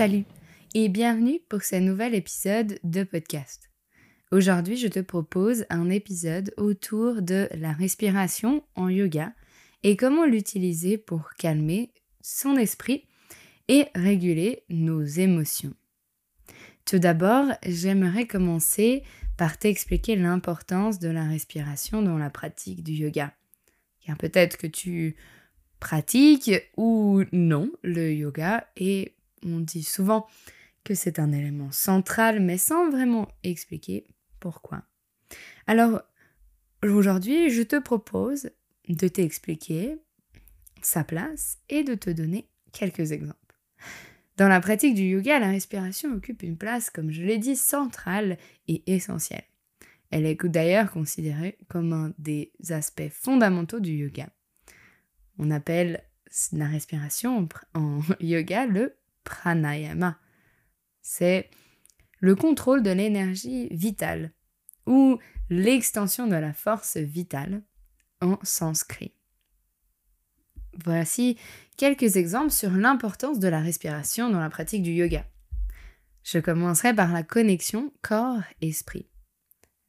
Salut et bienvenue pour ce nouvel épisode de podcast. Aujourd'hui, je te propose un épisode autour de la respiration en yoga et comment l'utiliser pour calmer son esprit et réguler nos émotions. Tout d'abord, j'aimerais commencer par t'expliquer l'importance de la respiration dans la pratique du yoga. Car peut-être que tu pratiques ou non le yoga et on dit souvent que c'est un élément central mais sans vraiment expliquer pourquoi. Alors aujourd'hui, je te propose de t'expliquer sa place et de te donner quelques exemples. Dans la pratique du yoga, la respiration occupe une place, comme je l'ai dit, centrale et essentielle. Elle est d'ailleurs considérée comme un des aspects fondamentaux du yoga. On appelle la respiration en yoga le pranayama. C'est le contrôle de l'énergie vitale ou l'extension de la force vitale en sanskrit. Voici quelques exemples sur l'importance de la respiration dans la pratique du yoga. Je commencerai par la connexion corps-esprit.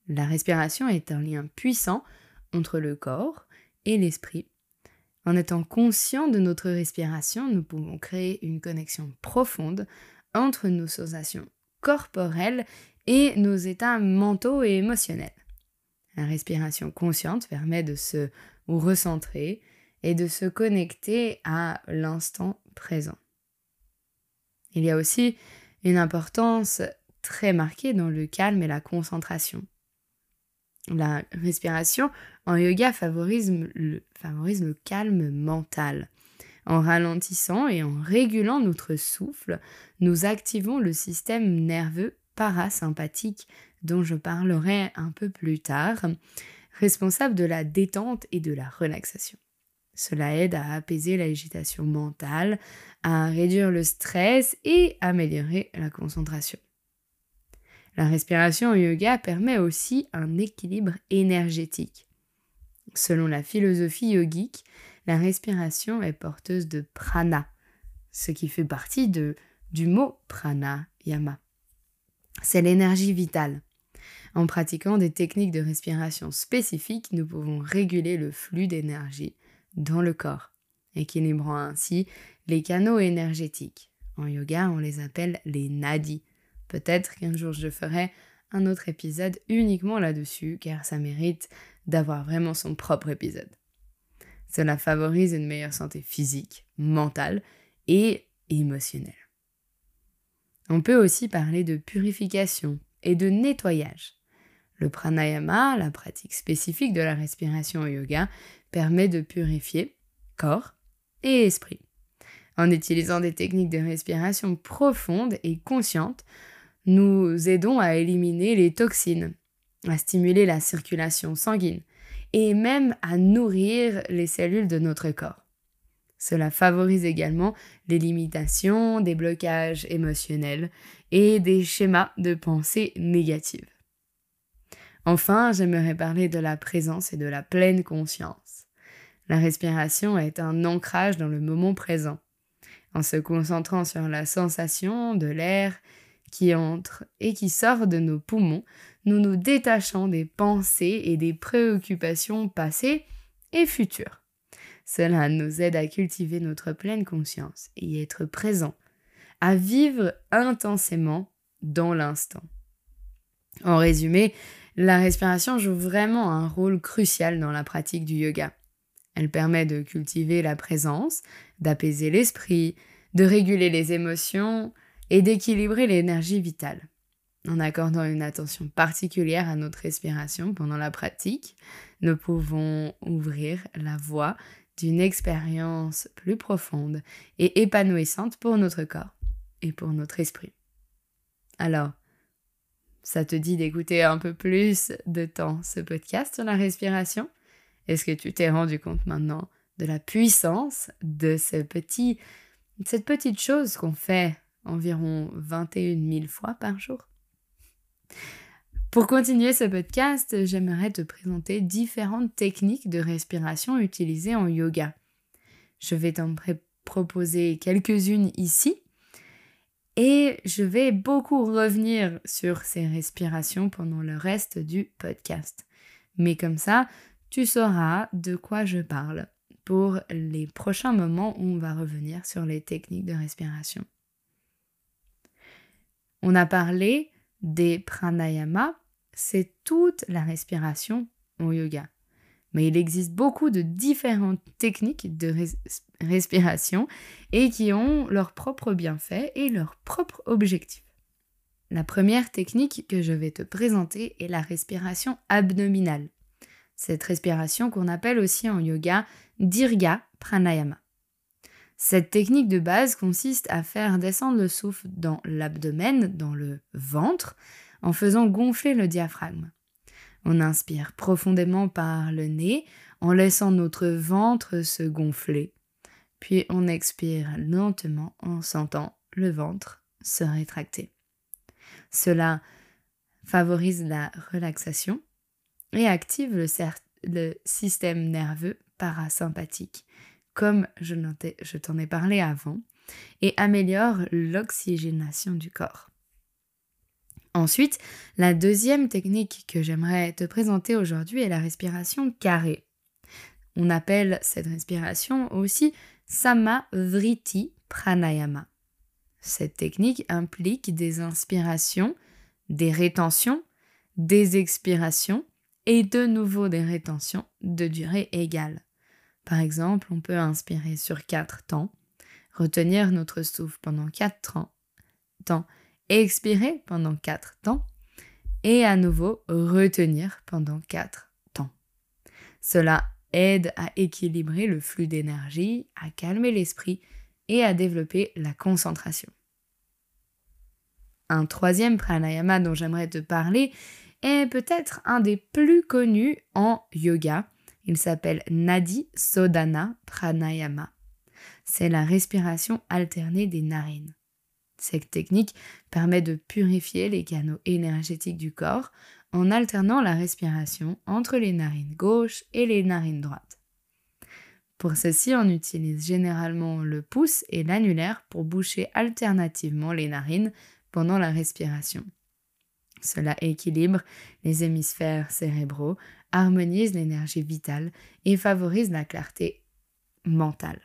La respiration est un lien puissant entre le corps et l'esprit. En étant conscient de notre respiration, nous pouvons créer une connexion profonde entre nos sensations corporelles et nos états mentaux et émotionnels. La respiration consciente permet de se recentrer, et de se connecter à l'instant présent. Il y a aussi une importance très marquée dans le calme et la concentration. La respiration en yoga favorise le, calme mental. En ralentissant et en régulant notre souffle, nous activons le système nerveux parasympathique dont je parlerai un peu plus tard, responsable de la détente et de la relaxation. Cela aide à apaiser l'agitation mentale, à réduire le stress et améliorer la concentration. La respiration au yoga permet aussi un équilibre énergétique. Selon la philosophie yogique, la respiration est porteuse de prana, ce qui fait partie de, du mot pranayama. C'est l'énergie vitale. En pratiquant des techniques de respiration spécifiques, nous pouvons réguler le flux d'énergie dans le corps, équilibrant ainsi les canaux énergétiques. En yoga, on les appelle les nadis. Peut-être qu'un jour je ferai un autre épisode uniquement là-dessus, car ça mérite d'avoir vraiment son propre épisode. Cela favorise une meilleure santé physique, mentale et émotionnelle. On peut aussi parler de purification et de nettoyage. Le pranayama, la pratique spécifique de la respiration au yoga, permet de purifier corps et esprit. En utilisant des techniques de respiration profondes et conscientes, nous aidons à éliminer les toxines, à stimuler la circulation sanguine et même à nourrir les cellules de notre corps. Cela favorise également l'élimination des blocages émotionnels et des schémas de pensée négatives. Enfin, j'aimerais parler de la présence et de la pleine conscience. La respiration est un ancrage dans le moment présent. En se concentrant sur la sensation de l'air qui entre et qui sort de nos poumons, nous nous détachons des pensées et des préoccupations passées et futures. Cela nous aide à cultiver notre pleine conscience et être présent, à vivre intensément dans l'instant. En résumé, la respiration joue vraiment un rôle crucial dans la pratique du yoga. Elle permet de cultiver la présence, d'apaiser l'esprit, de réguler les émotions et d'équilibrer l'énergie vitale. En accordant une attention particulière à notre respiration pendant la pratique, nous pouvons ouvrir la voie d'une expérience plus profonde et épanouissante pour notre corps et pour notre esprit. Alors, ça te dit d'écouter un peu plus de temps ce podcast sur la respiration? Est-ce que tu t'es rendu compte maintenant de la puissance de ce petit, cette petite chose qu'on fait environ 21 000 fois par jour Pour continuer ce podcast, j'aimerais te présenter différentes techniques de respiration utilisées en yoga. Je vais t'en proposer quelques-unes ici et je vais beaucoup revenir sur ces respirations pendant le reste du podcast. Mais comme ça, tu sauras de quoi je parle pour les prochains moments où on va revenir sur les techniques de respiration. On a parlé des pranayamas, c'est toute la respiration au yoga. Mais il existe beaucoup de différentes techniques de respiration et qui ont leurs propres bienfaits et leurs propres objectifs. La première technique que je vais te présenter est la respiration abdominale. Cette respiration qu'on appelle aussi en yoga Dirga Pranayama. Cette technique de base consiste à faire descendre le souffle dans l'abdomen, dans le ventre, en faisant gonfler le diaphragme. On inspire profondément par le nez en laissant notre ventre se gonfler. Puis on expire lentement en sentant le ventre se rétracter. Cela favorise la relaxation et active le, système nerveux parasympathique, comme je, t'en ai parlé avant, et améliore l'oxygénation du corps. Ensuite, la deuxième technique que j'aimerais te présenter aujourd'hui est la respiration carrée. On appelle cette respiration aussi Samavriti Pranayama. Cette technique implique des inspirations, des rétentions, des expirations et de nouveau des rétentions de durée égale. Par exemple, on peut inspirer sur 4 temps, retenir notre souffle pendant 4 temps expirer pendant 4 temps et à nouveau retenir pendant 4 temps. Cela aide à équilibrer le flux d'énergie, à calmer l'esprit et à développer la concentration. Un troisième pranayama dont j'aimerais te parler est peut-être un des plus connus en yoga. Il s'appelle Nadi Sodana Pranayama. C'est la respiration alternée des narines. Cette technique permet de purifier les canaux énergétiques du corps en alternant la respiration entre les narines gauches et les narines droites. Pour ceci, on utilise généralement le pouce et l'annulaire pour boucher alternativement les narines pendant la respiration. Cela équilibre les hémisphères cérébraux, harmonise l'énergie vitale et favorise la clarté mentale.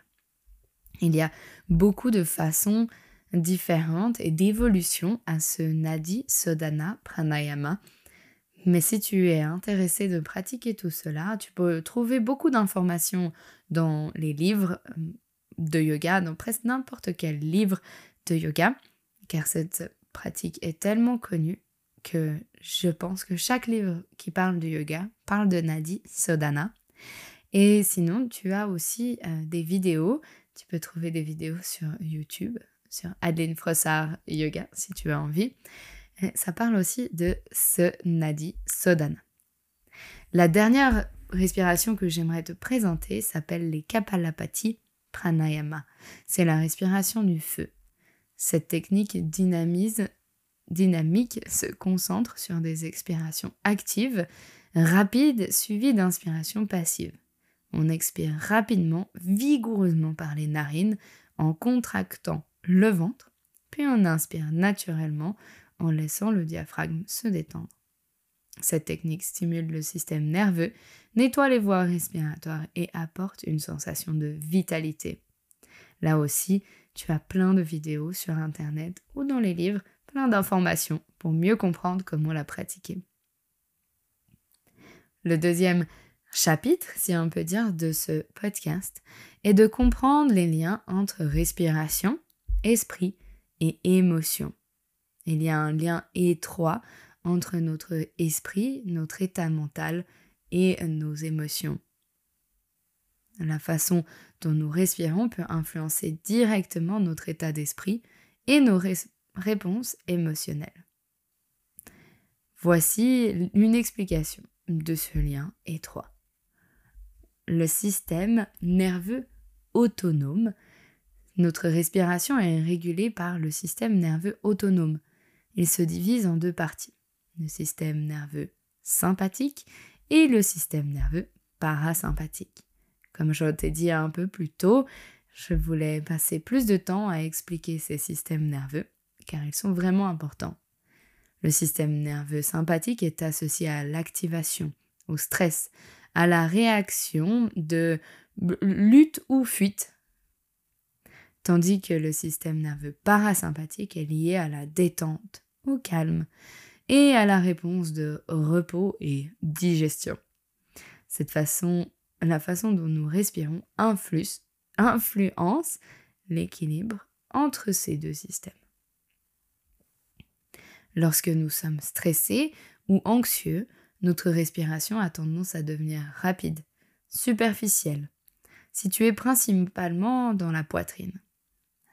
Il y a beaucoup de façons différentes et d'évolution à ce Nadi Sodana Pranayama. Mais si tu es intéressé de pratiquer tout cela, tu peux trouver beaucoup d'informations dans les livres euh, de yoga, dans presque n'importe quel livre de yoga, car cette pratique est tellement connue je pense que chaque livre qui parle de yoga parle de Nadi Sodana. Et sinon, tu as aussi euh, des vidéos. Tu peux trouver des vidéos sur YouTube sur Adeline Frossard Yoga si tu as envie. ça parle aussi de ce Nadi Sodana. La dernière respiration que j'aimerais te présenter s'appelle les Kapalapati Pranayama. C'est la respiration du feu. Cette technique dynamise, dynamique se concentre sur des expirations actives, rapides, suivies d'inspirations passives. On expire rapidement, vigoureusement par les narines en contractant le ventre, puis on inspire naturellement en laissant le diaphragme se détendre. Cette technique stimule le système nerveux, nettoie les voies respiratoires et apporte une sensation de vitalité. Là aussi, tu as plein de vidéos sur Internet ou dans les livres d'informations pour mieux comprendre comment la pratiquer. Le deuxième chapitre, si on peut dire, de ce podcast est de comprendre les liens entre respiration, esprit et émotion. Il y a un lien étroit entre notre esprit, notre état mental et nos émotions. La façon dont nous respirons peut influencer directement notre état d'esprit et nos réponses émotionnelles. Voici une explication de ce lien étroit. Le système nerveux autonome, notre respiration est régulée par le système nerveux autonome. Il se divise en deux parties, le système nerveux sympathique et le système nerveux parasympathique. Comme je t'ai dit un peu plus tôt, je voulais passer plus de temps à expliquer ces systèmes nerveux, car ils sont vraiment importants. Le système nerveux sympathique est associé à l'activation, au stress, à la réaction de lutte ou fuite, tandis que le système nerveux parasympathique est lié à la détente, au calme et à la réponse de repos et digestion. Cette façon, la façon dont nous respirons influence, influence l'équilibre entre ces deux systèmes. Lorsque nous sommes stressés ou anxieux, notre respiration a tendance à devenir rapide, superficielle, située principalement dans la poitrine.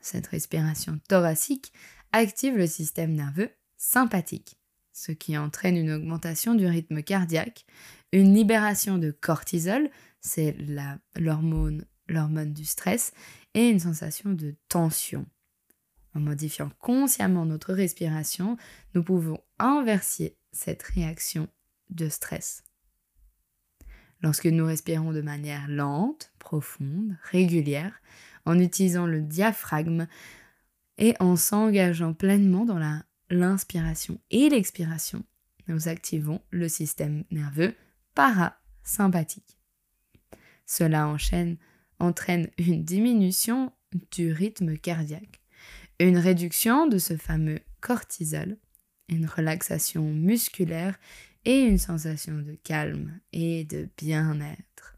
Cette respiration thoracique active le système nerveux sympathique, ce qui entraîne une augmentation du rythme cardiaque, une libération de cortisol, c'est l'hormone du stress, et une sensation de tension. En modifiant consciemment notre respiration, nous pouvons inverser cette réaction de stress. Lorsque nous respirons de manière lente, profonde, régulière, en utilisant le diaphragme et en s'engageant pleinement dans l'inspiration et l'expiration, nous activons le système nerveux parasympathique. Cela entraîne une diminution du rythme cardiaque une réduction de ce fameux cortisol, une relaxation musculaire et une sensation de calme et de bien-être.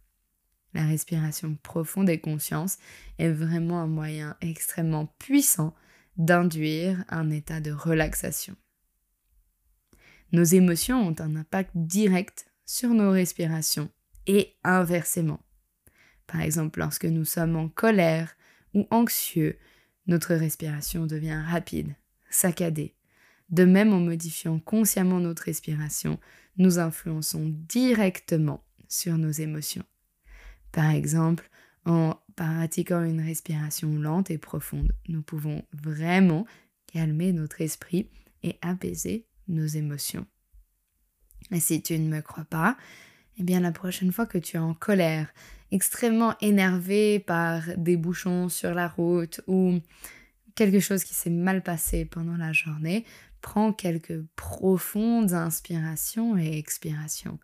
La respiration profonde et conscience est vraiment un moyen extrêmement puissant d'induire un état de relaxation. Nos émotions ont un impact direct sur nos respirations et inversement. Par exemple, lorsque nous sommes en colère ou anxieux, notre respiration devient rapide, saccadée. De même, en modifiant consciemment notre respiration, nous influençons directement sur nos émotions. Par exemple, en pratiquant une respiration lente et profonde, nous pouvons vraiment calmer notre esprit et apaiser nos émotions. Et si tu ne me crois pas, eh bien la prochaine fois que tu es en colère, extrêmement énervé par des bouchons sur la route ou quelque chose qui s'est mal passé pendant la journée, prends quelques profondes inspirations et expirations.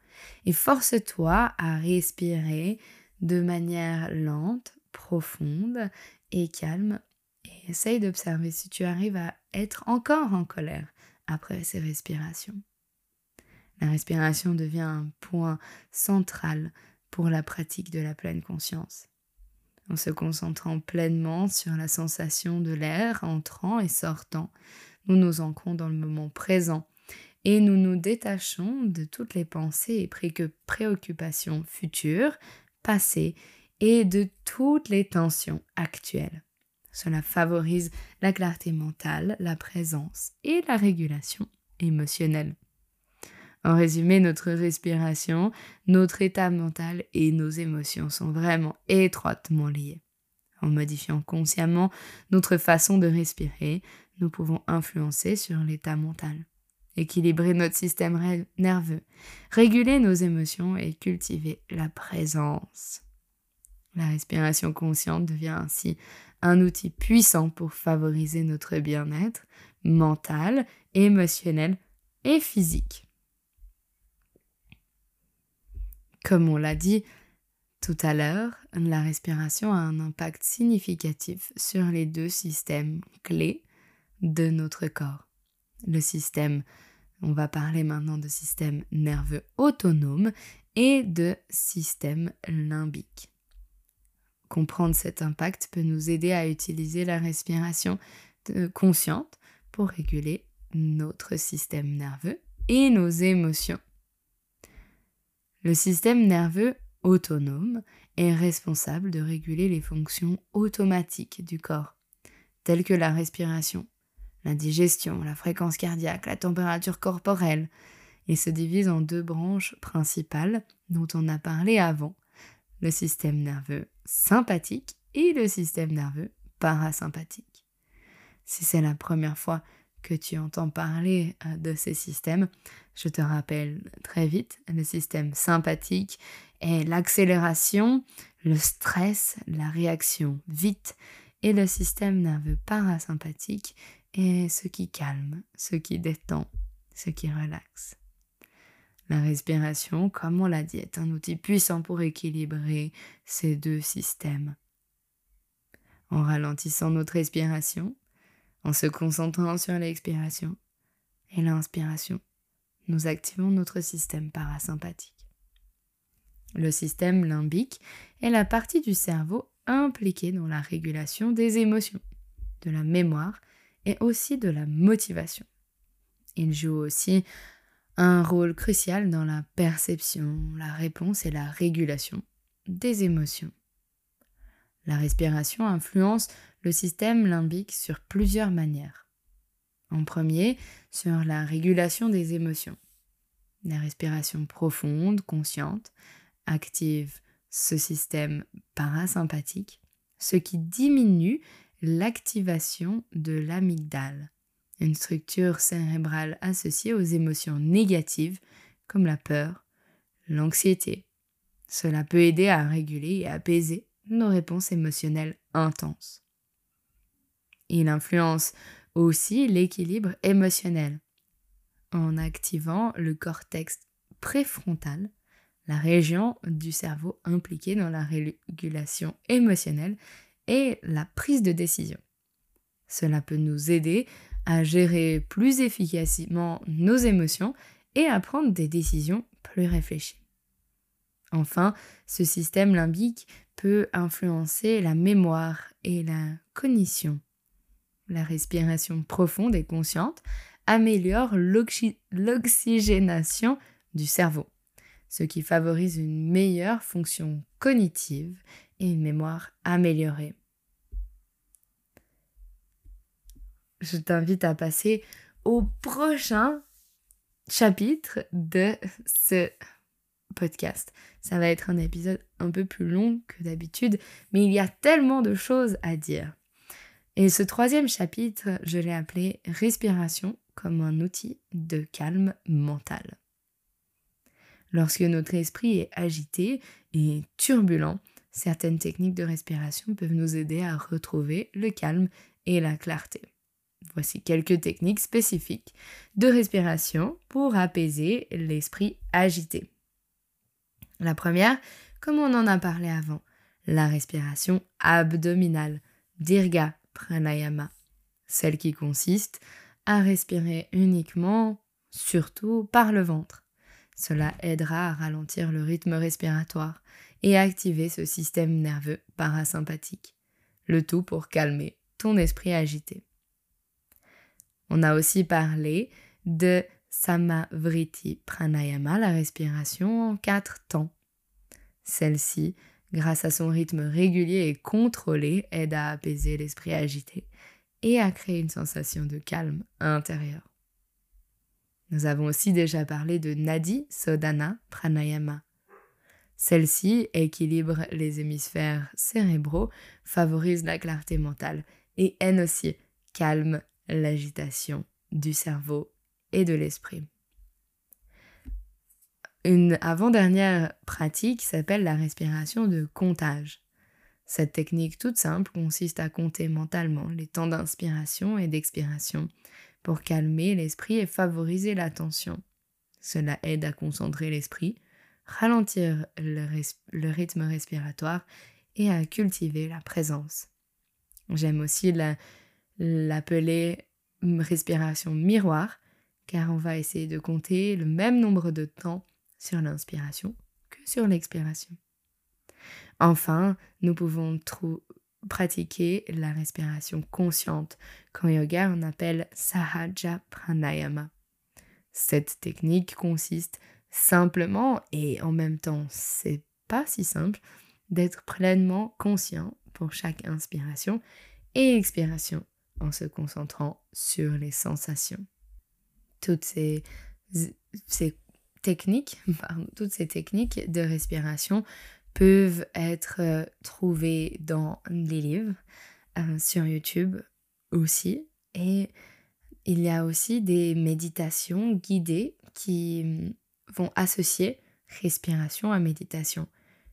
Et force-toi à respirer de manière lente, profonde et calme. Et essaye d'observer si tu arrives à être encore en colère après ces respirations. La respiration devient un point central pour la pratique de la pleine conscience. En se concentrant pleinement sur la sensation de l'air entrant et sortant, nous nous ancrons dans le moment présent et nous nous détachons de toutes les pensées et préoccupations futures, passées et de toutes les tensions actuelles. Cela favorise la clarté mentale, la présence et la régulation émotionnelle. En résumé, notre respiration, notre état mental et nos émotions sont vraiment étroitement liés. En modifiant consciemment notre façon de respirer, nous pouvons influencer sur l'état mental, équilibrer notre système nerveux, réguler nos émotions et cultiver la présence. La respiration consciente devient ainsi un outil puissant pour favoriser notre bien-être mental, émotionnel et physique. Comme on l'a dit tout à l'heure, la respiration a un impact significatif sur les deux systèmes clés de notre corps, le système, on va parler maintenant de système nerveux autonome et de système limbique. Comprendre cet impact peut nous aider à utiliser la respiration consciente pour réguler notre système nerveux et nos émotions. Le système nerveux autonome est responsable de réguler les fonctions automatiques du corps, telles que la respiration, la digestion, la fréquence cardiaque, la température corporelle. Il se divise en deux branches principales dont on a parlé avant, le système nerveux sympathique et le système nerveux parasympathique. Si c'est la première fois que tu entends parler euh, de ces systèmes, je te rappelle très vite, le système sympathique est l'accélération, le stress, la réaction vite, et le système nerveux parasympathique est ce qui calme, ce qui détend, ce qui relaxe. La respiration, comme on l'a dit, est un outil puissant pour équilibrer ces deux systèmes. En ralentissant notre respiration, en se concentrant sur l'expiration et l'inspiration, nous activons notre système parasympathique. Le système limbique est la partie du cerveau impliquée dans la régulation des émotions, de la mémoire et aussi de la motivation. Il joue aussi un rôle crucial dans la perception, la réponse et la régulation des émotions. La respiration influence le système limbique sur plusieurs manières. En premier, sur la régulation des émotions. La respiration profonde, consciente, active ce système parasympathique, ce qui diminue l'activation de l'amygdale, une structure cérébrale associée aux émotions négatives comme la peur, l'anxiété. Cela peut aider à réguler et apaiser nos réponses émotionnelles intenses. Il influence aussi l'équilibre émotionnel en activant le cortex préfrontal, la région du cerveau impliquée dans la régulation émotionnelle et la prise de décision. Cela peut nous aider à gérer plus efficacement nos émotions et à prendre des décisions plus réfléchies. Enfin, ce système limbique peut influencer la mémoire et la cognition. La respiration profonde et consciente améliore l'oxygénation du cerveau, ce qui favorise une meilleure fonction cognitive et une mémoire améliorée. Je t'invite à passer au prochain chapitre de ce podcast. Ça va être un épisode un peu plus long que d'habitude, mais il y a tellement de choses à dire. Et ce troisième chapitre, je l'ai appelé Respiration comme un outil de calme mental. Lorsque notre esprit est agité et turbulent, certaines techniques de respiration peuvent nous aider à retrouver le calme et la clarté. Voici quelques techniques spécifiques de respiration pour apaiser l'esprit agité. La première, comme on en a parlé avant, la respiration abdominale, dirga pranayama, celle qui consiste à respirer uniquement, surtout par le ventre. Cela aidera à ralentir le rythme respiratoire et à activer ce système nerveux parasympathique, le tout pour calmer ton esprit agité. On a aussi parlé de Samavriti Pranayama, la respiration en quatre temps. Celle-ci, grâce à son rythme régulier et contrôlé, aide à apaiser l'esprit agité et à créer une sensation de calme intérieur. Nous avons aussi déjà parlé de Nadi Sodana Pranayama. Celle-ci équilibre les hémisphères cérébraux, favorise la clarté mentale et aide aussi calme l'agitation du cerveau et de l'esprit. Une avant-dernière pratique s'appelle la respiration de comptage. Cette technique toute simple consiste à compter mentalement les temps d'inspiration et d'expiration pour calmer l'esprit et favoriser l'attention. Cela aide à concentrer l'esprit, ralentir le, le, rythme respiratoire et à cultiver la présence. J'aime aussi l'appeler respiration miroir, car on va essayer de compter le même nombre de temps sur l'inspiration que sur l'expiration. Enfin, nous pouvons pratiquer la respiration consciente, qu'en yoga on appelle Sahaja Pranayama. Cette technique consiste simplement, et en même temps c'est pas si simple, d'être pleinement conscient pour chaque inspiration et expiration en se concentrant sur les sensations. Toutes ces, techniques, toutes ces techniques de respiration peuvent être euh, trouvées dans les livres, euh, sur YouTube aussi. Et il y a aussi des méditations guidées qui mm, vont associer respiration à méditation.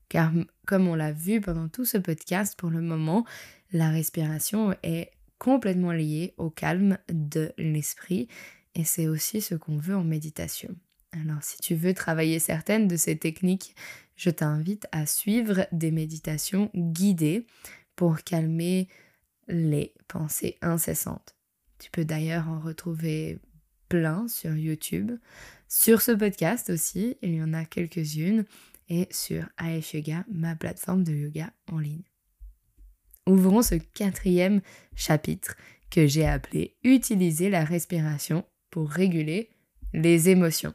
Car comme on l'a vu pendant tout ce podcast, pour le moment, la respiration est complètement liée au calme de l'esprit et c'est aussi ce qu'on veut en méditation. Alors si tu veux travailler certaines de ces techniques, je t'invite à suivre des méditations guidées pour calmer les pensées incessantes. Tu peux d'ailleurs en retrouver plein sur YouTube. Sur ce podcast aussi, il y en a quelques-unes et sur AF Yoga, ma plateforme de yoga en ligne. Ouvrons ce quatrième chapitre que j'ai appelé Utiliser la respiration pour réguler les émotions.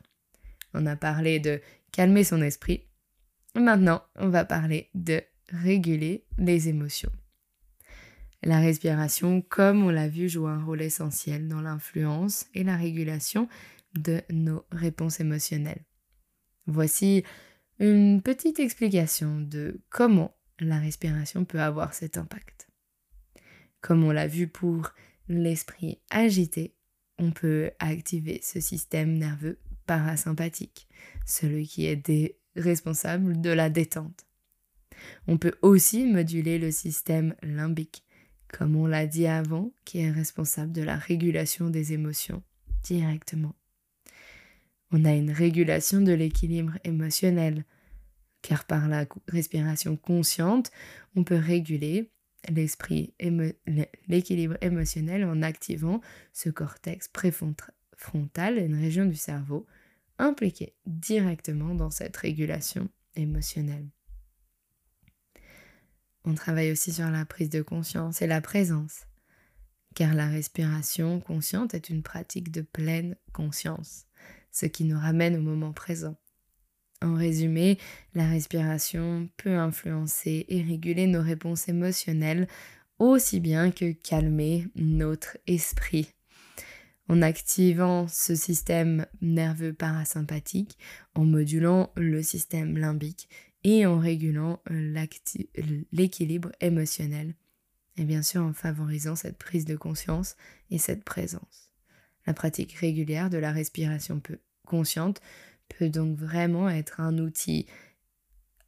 On a parlé de calmer son esprit. Maintenant, on va parler de réguler les émotions. La respiration, comme on l'a vu, joue un rôle essentiel dans l'influence et la régulation de nos réponses émotionnelles. Voici une petite explication de comment la respiration peut avoir cet impact. Comme on l'a vu pour l'esprit agité, on peut activer ce système nerveux parasympathique, celui qui est responsable de la détente. On peut aussi moduler le système limbique, comme on l'a dit avant, qui est responsable de la régulation des émotions directement. On a une régulation de l'équilibre émotionnel, car par la respiration consciente, on peut réguler l'équilibre émotionnel en activant ce cortex préfrontal, une région du cerveau impliquée directement dans cette régulation émotionnelle. On travaille aussi sur la prise de conscience et la présence, car la respiration consciente est une pratique de pleine conscience, ce qui nous ramène au moment présent. En résumé, la respiration peut influencer et réguler nos réponses émotionnelles aussi bien que calmer notre esprit. En activant ce système nerveux parasympathique, en modulant le système limbique et en régulant l'équilibre émotionnel. Et bien sûr en favorisant cette prise de conscience et cette présence. La pratique régulière de la respiration consciente peut donc vraiment être un outil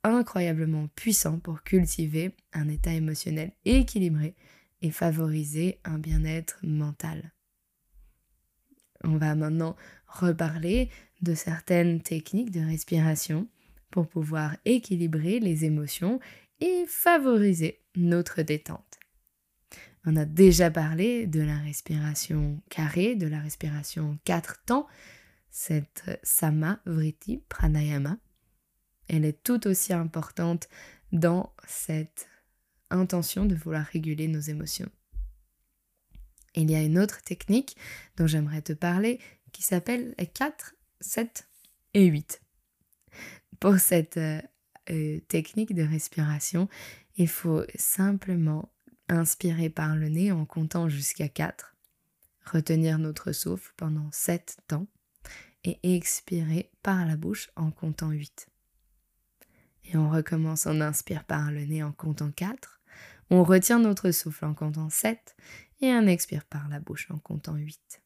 incroyablement puissant pour cultiver un état émotionnel équilibré et favoriser un bien-être mental. On va maintenant reparler de certaines techniques de respiration pour pouvoir équilibrer les émotions et favoriser notre détente. On a déjà parlé de la respiration carrée, de la respiration quatre temps, cette Sama Vritti Pranayama. Elle est tout aussi importante dans cette intention de vouloir réguler nos émotions. Il y a une autre technique dont j'aimerais te parler qui s'appelle 4, 7 et 8 pour cette euh, euh, technique de respiration, il faut simplement inspirer par le nez en comptant jusqu'à 4, retenir notre souffle pendant 7 temps et expirer par la bouche en comptant 8. Et on recommence, on inspire par le nez en comptant 4, on retient notre souffle en comptant 7 et on expire par la bouche en comptant 8.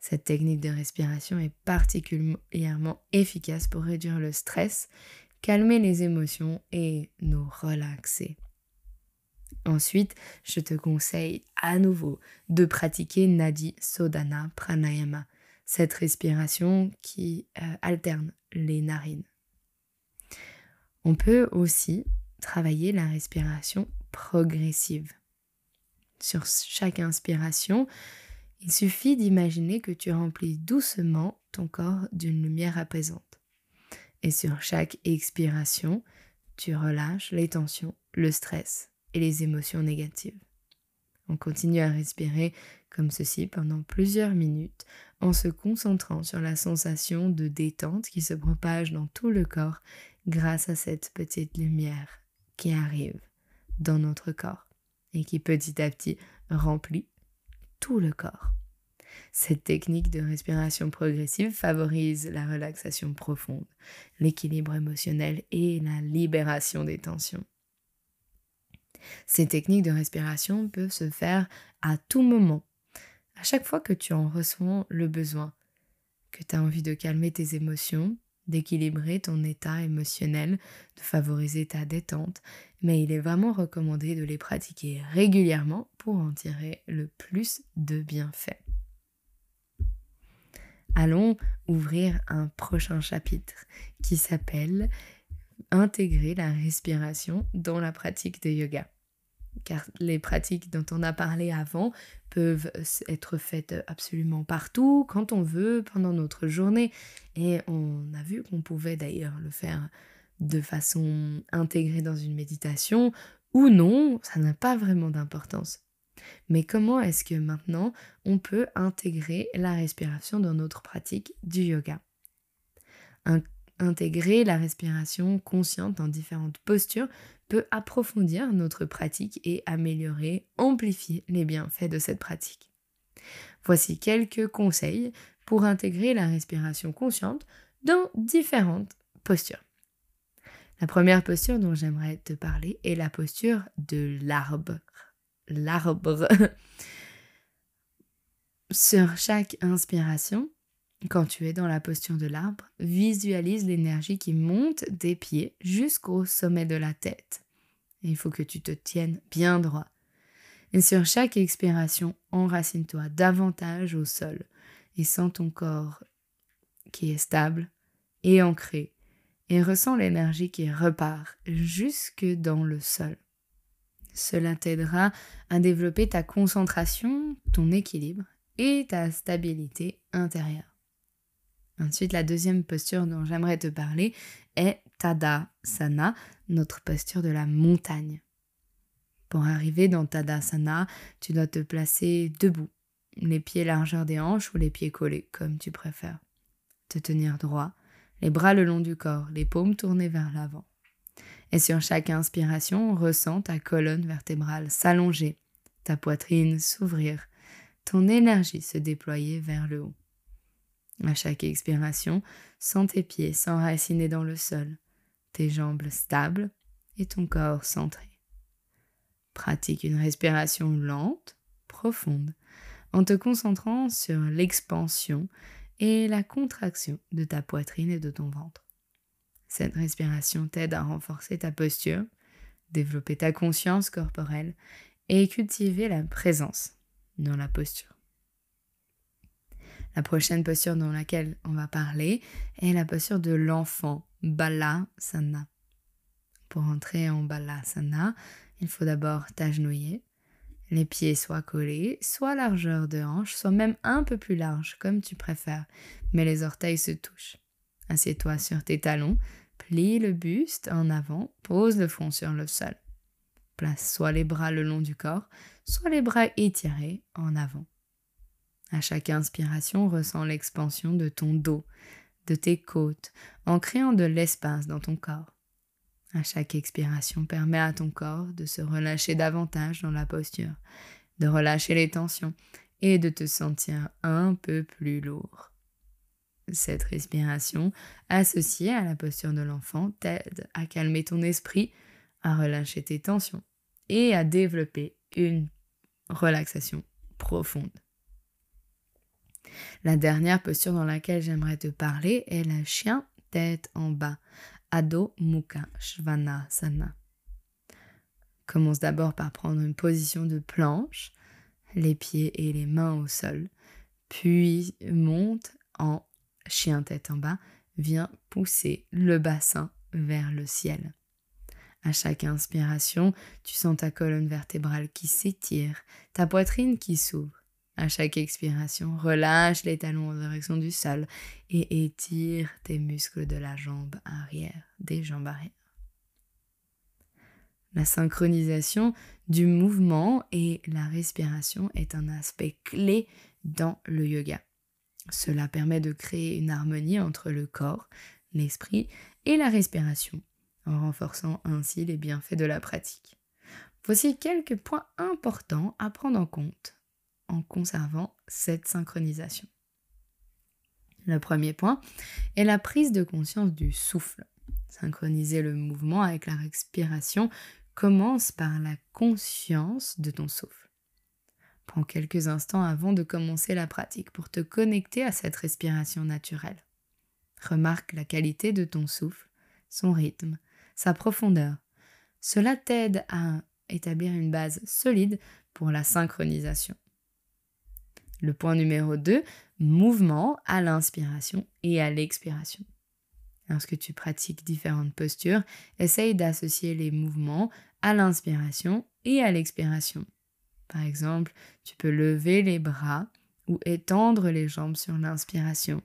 Cette technique de respiration est particulièrement efficace pour réduire le stress, calmer les émotions et nous relaxer. Ensuite, je te conseille à nouveau de pratiquer Nadi Sodana Pranayama, cette respiration qui euh, alterne les narines. On peut aussi travailler la respiration progressive. Sur chaque inspiration, Il suffit d'imaginer que tu remplis doucement ton corps d'une lumière apaisante. Et sur chaque expiration, tu relâches les tensions, le stress et les émotions négatives. On continue à respirer comme ceci pendant plusieurs minutes en se concentrant sur la sensation de détente qui se propage dans tout le corps grâce à cette petite lumière qui arrive dans notre corps et qui petit à petit remplit tout le corps. Cette technique de respiration progressive favorise la relaxation profonde, l'équilibre émotionnel et la libération des tensions. Ces techniques de respiration peuvent se faire à tout moment, à chaque fois que tu en ressens le besoin, que tu as envie de calmer tes émotions, d'équilibrer ton état émotionnel, de favoriser ta détente, mais il est vraiment recommandé de les pratiquer régulièrement pour en tirer le plus de bienfaits. Allons ouvrir un prochain chapitre qui s'appelle Intégrer la respiration dans la pratique de yoga car les pratiques dont on a parlé avant peuvent être faites absolument partout, quand on veut, pendant notre journée. Et on a vu qu'on pouvait d'ailleurs le faire de façon intégrée dans une méditation ou non, ça n'a pas vraiment d'importance. Mais comment est-ce que maintenant on peut intégrer la respiration dans notre pratique du yoga? Intégrer la respiration consciente dans différentes postures peut approfondir notre pratique et améliorer, amplifier les bienfaits de cette pratique. Voici quelques conseils pour intégrer la respiration consciente dans différentes postures. La première posture dont j'aimerais te parler est la posture de l'arbre. L'arbre. Sur chaque inspiration, quand tu es dans la posture de l'arbre, visualise l'énergie qui monte des pieds jusqu'au sommet de la tête. il faut que tu te tiennes bien droit. Et sur chaque expiration, enracine-toi davantage au sol et sens ton corps qui est stable et ancré et ressens l'énergie qui repart jusque dans le sol. Cela t'aidera à développer ta concentration, ton équilibre et ta stabilité intérieure. Ensuite, la deuxième posture dont j'aimerais te parler est Tadasana, notre posture de la montagne. Pour arriver dans Tadasana, tu dois te placer debout, les pieds largeur des hanches ou les pieds collés, comme tu préfères. Te tenir droit, les bras le long du corps, les paumes tournées vers l'avant. Et sur chaque inspiration, ressens ta colonne vertébrale s'allonger, ta poitrine s'ouvrir, ton énergie se déployer vers le haut. À chaque expiration, sens tes pieds s'enraciner dans le sol, tes jambes stables et ton corps centré. Pratique une respiration lente, profonde, en te concentrant sur l'expansion et la contraction de ta poitrine et de ton ventre. Cette respiration t'aide à renforcer ta posture, développer ta conscience corporelle et cultiver la présence dans la posture. La prochaine posture dans laquelle on va parler est la posture de l'enfant, Balasana. Pour entrer en Balasana, il faut d'abord t'agenouiller, les pieds soient collés, soit largeur de hanche, soit même un peu plus large, comme tu préfères, mais les orteils se touchent. Assieds-toi sur tes talons, plie le buste en avant, pose le front sur le sol. Place soit les bras le long du corps, soit les bras étirés en avant. À chaque inspiration, ressens l'expansion de ton dos, de tes côtes, en créant de l'espace dans ton corps. À chaque expiration, permet à ton corps de se relâcher davantage dans la posture, de relâcher les tensions et de te sentir un peu plus lourd. Cette respiration, associée à la posture de l'enfant, t'aide à calmer ton esprit, à relâcher tes tensions et à développer une relaxation profonde. La dernière posture dans laquelle j'aimerais te parler est la chien tête en bas, Adho Mukha Svanasana. Commence d'abord par prendre une position de planche, les pieds et les mains au sol, puis monte en chien tête en bas, viens pousser le bassin vers le ciel. À chaque inspiration, tu sens ta colonne vertébrale qui s'étire, ta poitrine qui s'ouvre. À chaque expiration, relâche les talons en direction du sol et étire tes muscles de la jambe arrière, des jambes arrière. La synchronisation du mouvement et la respiration est un aspect clé dans le yoga. Cela permet de créer une harmonie entre le corps, l'esprit et la respiration, en renforçant ainsi les bienfaits de la pratique. Voici quelques points importants à prendre en compte en conservant cette synchronisation. Le premier point est la prise de conscience du souffle. Synchroniser le mouvement avec la respiration commence par la conscience de ton souffle. Prends quelques instants avant de commencer la pratique pour te connecter à cette respiration naturelle. Remarque la qualité de ton souffle, son rythme, sa profondeur. Cela t'aide à établir une base solide pour la synchronisation. Le point numéro 2, mouvement à l'inspiration et à l'expiration. Lorsque tu pratiques différentes postures, essaye d'associer les mouvements à l'inspiration et à l'expiration. Par exemple, tu peux lever les bras ou étendre les jambes sur l'inspiration,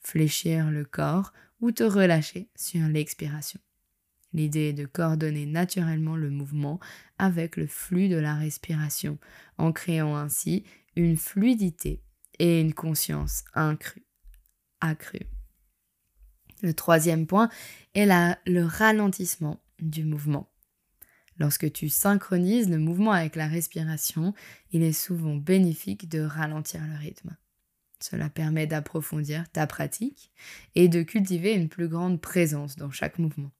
fléchir le corps ou te relâcher sur l'expiration. L'idée est de coordonner naturellement le mouvement avec le flux de la respiration, en créant ainsi une fluidité et une conscience accrue. Le troisième point est le ralentissement du mouvement. Lorsque tu synchronises le mouvement avec la respiration, il est souvent bénéfique de ralentir le rythme. Cela permet d'approfondir ta pratique et de cultiver une plus grande présence dans chaque mouvement.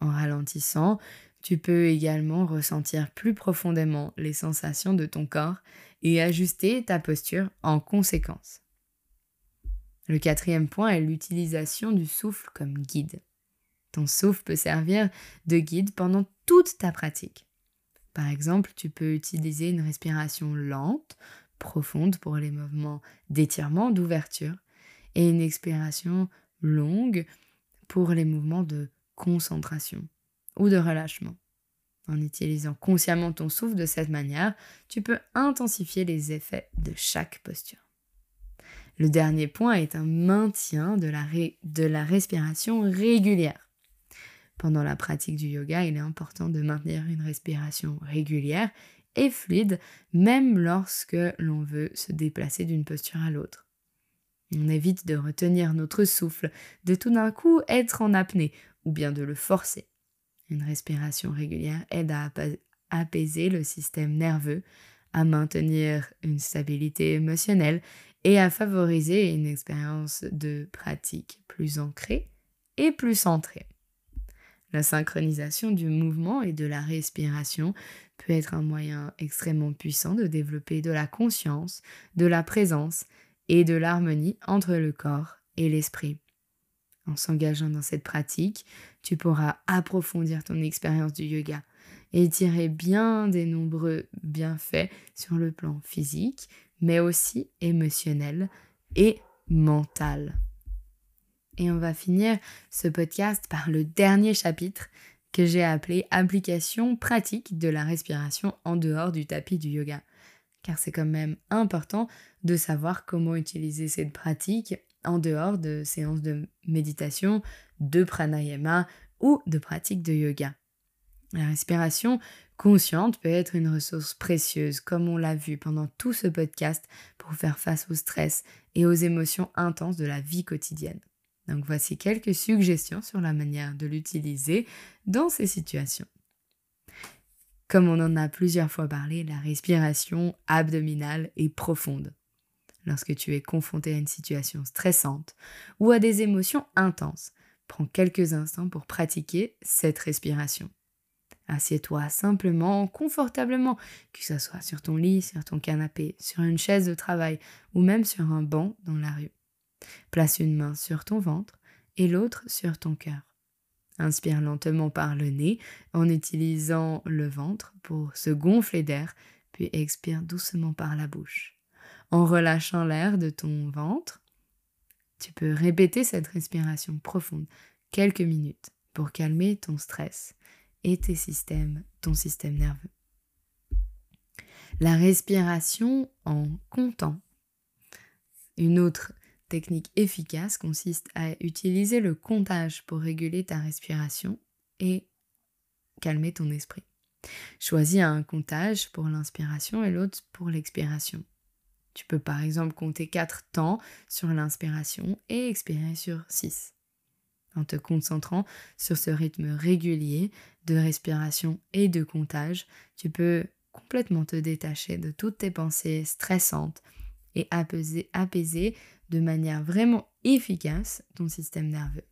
En ralentissant, tu peux également ressentir plus profondément les sensations de ton corps et ajuster ta posture en conséquence. Le quatrième point est l'utilisation du souffle comme guide. Ton souffle peut servir de guide pendant toute ta pratique. Par exemple, tu peux utiliser une respiration lente, profonde pour les mouvements d'étirement, d'ouverture, et une expiration longue pour les mouvements de concentration ou de relâchement. En utilisant consciemment ton souffle de cette manière, tu peux intensifier les effets de chaque posture. Le dernier point est un maintien de la, respiration régulière. Pendant la pratique du yoga, il est important de maintenir une respiration régulière et fluide, même lorsque l'on veut se déplacer d'une posture à l'autre. On évite de retenir notre souffle, de tout d'un coup être en apnée, ou bien de le forcer. Une respiration régulière aide à apaiser le système nerveux, à maintenir une stabilité émotionnelle et à favoriser une expérience de pratique plus ancrée et plus centrée. La synchronisation du mouvement et de la respiration peut être un moyen extrêmement puissant de développer de la conscience, de la présence et de l'harmonie entre le corps et l'esprit. En s'engageant dans cette pratique, tu pourras approfondir ton expérience du yoga et tirer bien des nombreux bienfaits sur le plan physique, mais aussi émotionnel et mental. Et on va finir ce podcast par le dernier chapitre que j'ai appelé Application pratique de la respiration en dehors du tapis du yoga. Car c'est quand même important de savoir comment utiliser cette pratique en dehors de séances de méditation, de pranayama ou de pratiques de yoga. La respiration consciente peut être une ressource précieuse, comme on l'a vu pendant tout ce podcast, pour faire face au stress et aux émotions intenses de la vie quotidienne. Donc voici quelques suggestions sur la manière de l'utiliser dans ces situations. Comme on en a plusieurs fois parlé, la respiration abdominale est profonde lorsque tu es confronté à une situation stressante ou à des émotions intenses. Prends quelques instants pour pratiquer cette respiration. Assieds-toi simplement, confortablement, que ce soit sur ton lit, sur ton canapé, sur une chaise de travail ou même sur un banc dans la rue. Place une main sur ton ventre et l'autre sur ton cœur. Inspire lentement par le nez en utilisant le ventre pour se gonfler d'air, puis expire doucement par la bouche en relâchant l'air de ton ventre. Tu peux répéter cette respiration profonde quelques minutes pour calmer ton stress et tes systèmes, ton système nerveux. la respiration en comptant. Une autre technique efficace consiste à utiliser le comptage pour réguler ta respiration et calmer ton esprit. Choisis un comptage pour l'inspiration et l'autre pour l'expiration. Tu peux par exemple compter 4 temps sur l'inspiration et expirer sur 6. En te concentrant sur ce rythme régulier de respiration et de comptage, tu peux complètement te détacher de toutes tes pensées stressantes et apaiser, apaiser de manière vraiment efficace ton système nerveux.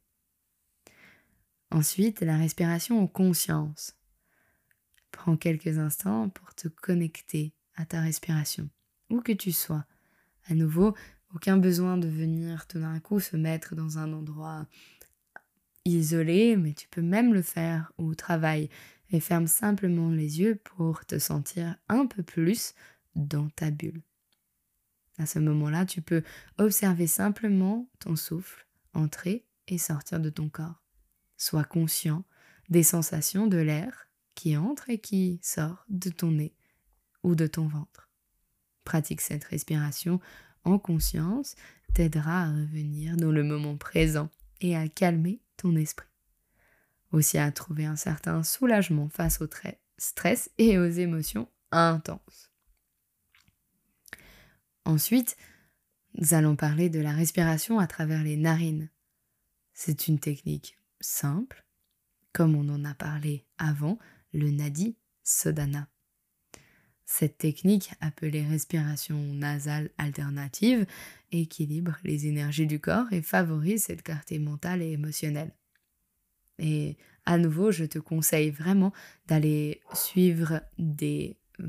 Ensuite, la respiration en conscience. Prends quelques instants pour te connecter à ta respiration, où que tu sois. À nouveau, aucun besoin de venir tout d'un coup se mettre dans un endroit isolé, mais tu peux même le faire au travail et ferme simplement les yeux pour te sentir un peu plus dans ta bulle. À ce moment-là, tu peux observer simplement ton souffle entrer et sortir de ton corps. Sois conscient des sensations de l'air qui entre et qui sort de ton nez ou de ton ventre. Pratique cette respiration en conscience t'aidera à revenir dans le moment présent et à calmer ton esprit. Aussi à trouver un certain soulagement face au stress et aux émotions intenses. Ensuite, nous allons parler de la respiration à travers les narines. C'est une technique simple, comme on en a parlé avant, le Nadi Sodhana. Cette technique, appelée respiration nasale alternative, équilibre les énergies du corps et favorise cette clarté mentale et émotionnelle. Et à nouveau, je te conseille vraiment d'aller suivre des euh,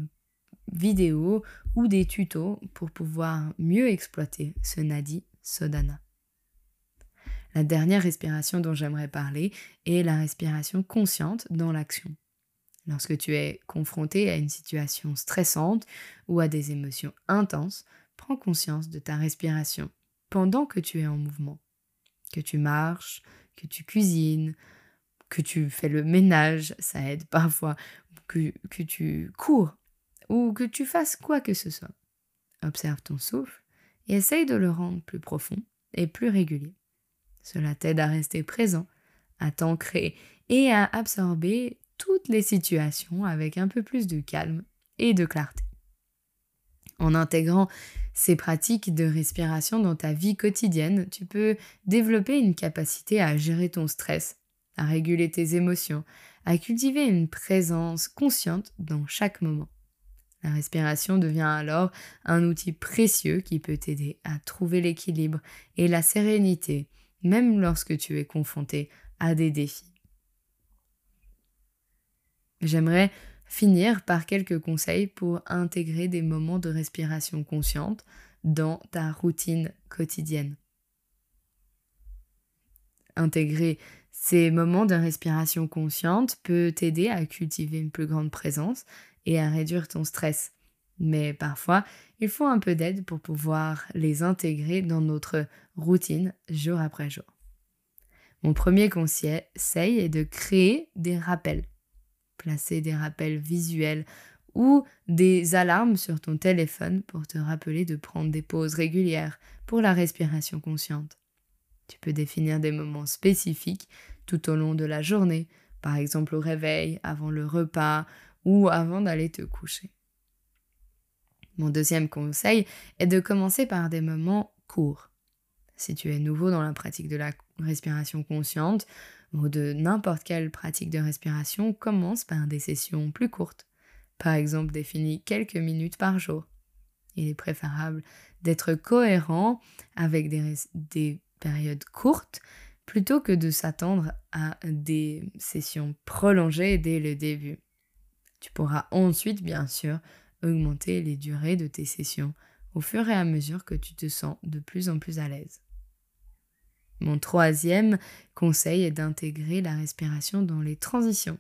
vidéos ou des tutos pour pouvoir mieux exploiter ce Nadi Sodhana. La dernière respiration dont j'aimerais parler est la respiration consciente dans l'action. Lorsque tu es confronté à une situation stressante ou à des émotions intenses, prends conscience de ta respiration pendant que tu es en mouvement. Que tu marches, que tu cuisines, que tu fais le ménage, ça aide parfois, que, tu cours ou que tu fasses quoi que ce soit. Observe ton souffle et essaye de le rendre plus profond et plus régulier. Cela t'aide à rester présent, à t'ancrer et à absorber toutes les situations avec un peu plus de calme et de clarté. En intégrant ces pratiques de respiration dans ta vie quotidienne, tu peux développer une capacité à gérer ton stress, à réguler tes émotions, à cultiver une présence consciente dans chaque moment. La respiration devient alors un outil précieux qui peut t'aider à trouver l'équilibre et la sérénité, même lorsque tu es confronté à des défis. J'aimerais finir par quelques conseils pour intégrer des moments de respiration consciente dans ta routine quotidienne. Intégrer ces moments de respiration consciente peut t'aider à cultiver une plus grande présence et à réduire ton stress. Mais parfois, il faut un peu d'aide pour pouvoir les intégrer dans notre routine jour après jour. Mon premier conseil est de créer des rappels placer des rappels visuels ou des alarmes sur ton téléphone pour te rappeler de prendre des pauses régulières pour la respiration consciente. Tu peux définir des moments spécifiques tout au long de la journée, par exemple au réveil, avant le repas ou avant d'aller te coucher. Mon deuxième conseil est de commencer par des moments courts. Si tu es nouveau dans la pratique de la respiration consciente, ou de n'importe quelle pratique de respiration commence par des sessions plus courtes, par exemple définies quelques minutes par jour. Il est préférable d'être cohérent avec des, des périodes courtes plutôt que de s'attendre à des sessions prolongées dès le début. Tu pourras ensuite, bien sûr, augmenter les durées de tes sessions au fur et à mesure que tu te sens de plus en plus à l'aise. Mon troisième conseil est d'intégrer la respiration dans les transitions.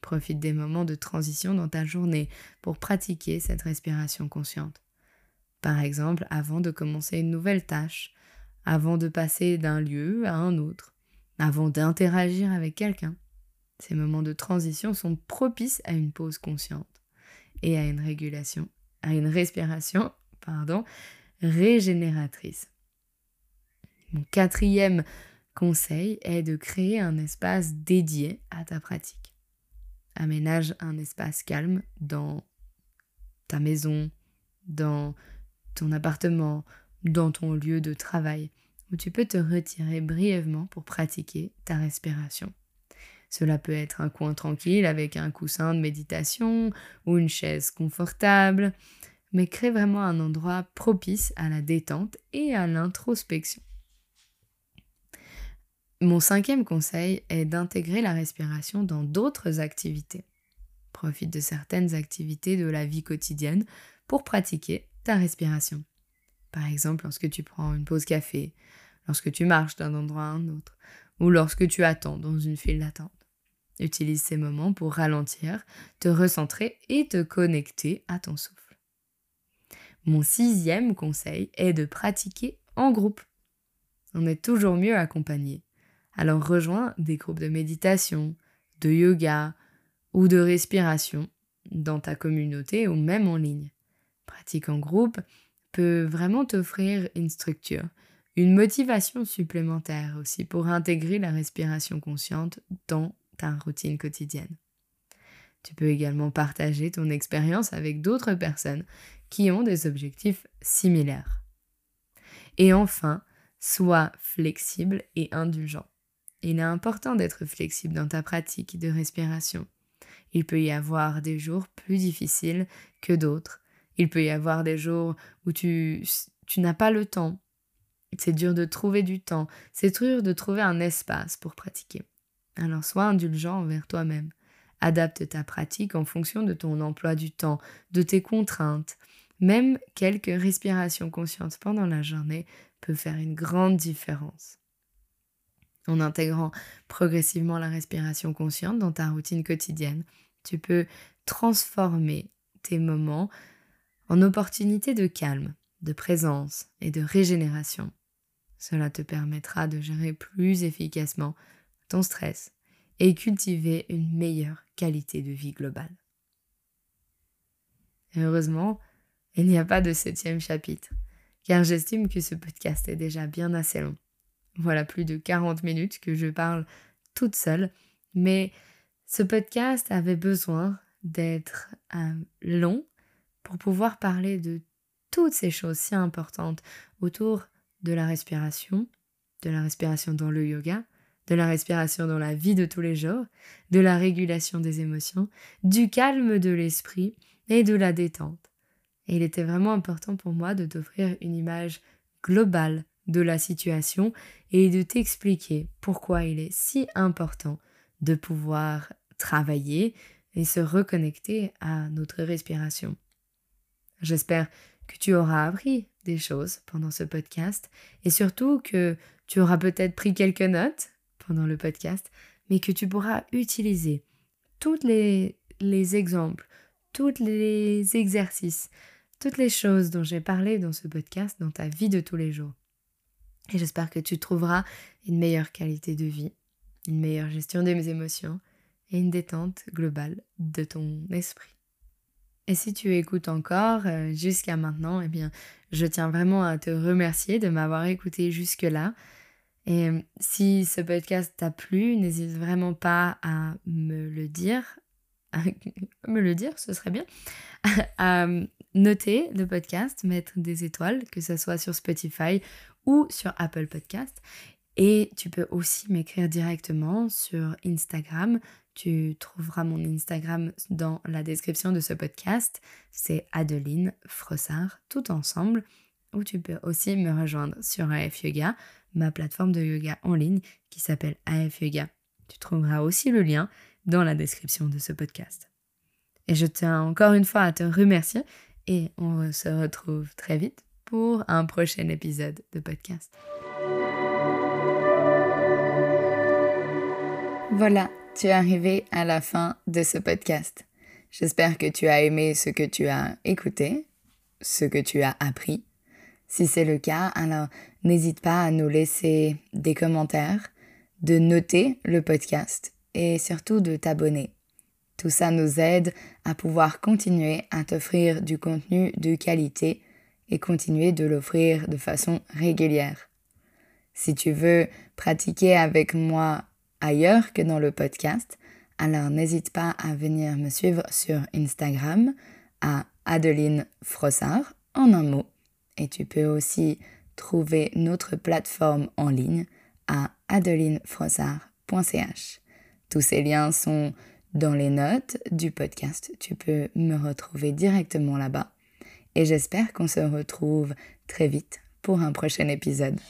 Profite des moments de transition dans ta journée pour pratiquer cette respiration consciente. Par exemple, avant de commencer une nouvelle tâche, avant de passer d'un lieu à un autre, avant d'interagir avec quelqu'un. Ces moments de transition sont propices à une pause consciente et à une régulation à une respiration pardon, régénératrice. Mon quatrième conseil est de créer un espace dédié à ta pratique. Aménage un espace calme dans ta maison, dans ton appartement, dans ton lieu de travail, où tu peux te retirer brièvement pour pratiquer ta respiration. Cela peut être un coin tranquille avec un coussin de méditation ou une chaise confortable, mais crée vraiment un endroit propice à la détente et à l'introspection. Mon cinquième conseil est d'intégrer la respiration dans d'autres activités. Profite de certaines activités de la vie quotidienne pour pratiquer ta respiration. Par exemple, lorsque tu prends une pause café, lorsque tu marches d'un endroit à un autre, ou lorsque tu attends dans une file d'attente. Utilise ces moments pour ralentir, te recentrer et te connecter à ton souffle. Mon sixième conseil est de pratiquer en groupe. On est toujours mieux accompagné. Alors rejoins des groupes de méditation, de yoga ou de respiration dans ta communauté ou même en ligne. Pratique en groupe peut vraiment t'offrir une structure, une motivation supplémentaire aussi pour intégrer la respiration consciente dans ta routine quotidienne. Tu peux également partager ton expérience avec d'autres personnes qui ont des objectifs similaires. Et enfin, sois flexible et indulgent. Il est important d'être flexible dans ta pratique de respiration. Il peut y avoir des jours plus difficiles que d'autres. Il peut y avoir des jours où tu, tu n'as pas le temps. C'est dur de trouver du temps. C'est dur de trouver un espace pour pratiquer. Alors sois indulgent envers toi-même. Adapte ta pratique en fonction de ton emploi du temps, de tes contraintes. Même quelques respirations conscientes pendant la journée peuvent faire une grande différence. En intégrant progressivement la respiration consciente dans ta routine quotidienne, tu peux transformer tes moments en opportunités de calme, de présence et de régénération. Cela te permettra de gérer plus efficacement ton stress et cultiver une meilleure qualité de vie globale. heureusement, il n'y a pas de septième chapitre, car j'estime que ce podcast est déjà bien assez long. Voilà plus de 40 minutes que je parle toute seule, mais ce podcast avait besoin d'être euh, long pour pouvoir parler de toutes ces choses si importantes autour de la respiration, de la respiration dans le yoga, de la respiration dans la vie de tous les jours, de la régulation des émotions, du calme de l'esprit et de la détente. Et il était vraiment important pour moi de t'offrir une image globale de la situation et de t'expliquer pourquoi il est si important de pouvoir travailler et se reconnecter à notre respiration. J'espère que tu auras appris des choses pendant ce podcast et surtout que tu auras peut-être pris quelques notes pendant le podcast, mais que tu pourras utiliser tous les, les exemples, tous les exercices, toutes les choses dont j'ai parlé dans ce podcast dans ta vie de tous les jours. Et j'espère que tu trouveras une meilleure qualité de vie, une meilleure gestion des émotions et une détente globale de ton esprit. Et si tu écoutes encore euh, jusqu'à maintenant, eh bien, je tiens vraiment à te remercier de m'avoir écouté jusque-là. Et euh, si ce podcast t'a plu, n'hésite vraiment pas à me le dire. me le dire, ce serait bien. à noter le podcast, mettre des étoiles, que ce soit sur Spotify ou sur Apple Podcast. Et tu peux aussi m'écrire directement sur Instagram. Tu trouveras mon Instagram dans la description de ce podcast. C'est Adeline Frossard, tout ensemble. Ou tu peux aussi me rejoindre sur AF Yoga ma plateforme de yoga en ligne qui s'appelle AF Yoga. Tu trouveras aussi le lien dans la description de ce podcast. Et je tiens encore une fois à te remercier et on se retrouve très vite pour un prochain épisode de podcast. Voilà, tu es arrivé à la fin de ce podcast. J'espère que tu as aimé ce que tu as écouté, ce que tu as appris si c'est le cas, alors n'hésite pas à nous laisser des commentaires, de noter le podcast et surtout de t'abonner. Tout ça nous aide à pouvoir continuer à t'offrir du contenu de qualité et continuer de l'offrir de façon régulière. Si tu veux pratiquer avec moi ailleurs que dans le podcast, alors n'hésite pas à venir me suivre sur Instagram à Adeline Frossard en un mot. Et tu peux aussi trouver notre plateforme en ligne à adelinefrossard.ch. Tous ces liens sont dans les notes du podcast. Tu peux me retrouver directement là-bas. Et j'espère qu'on se retrouve très vite pour un prochain épisode.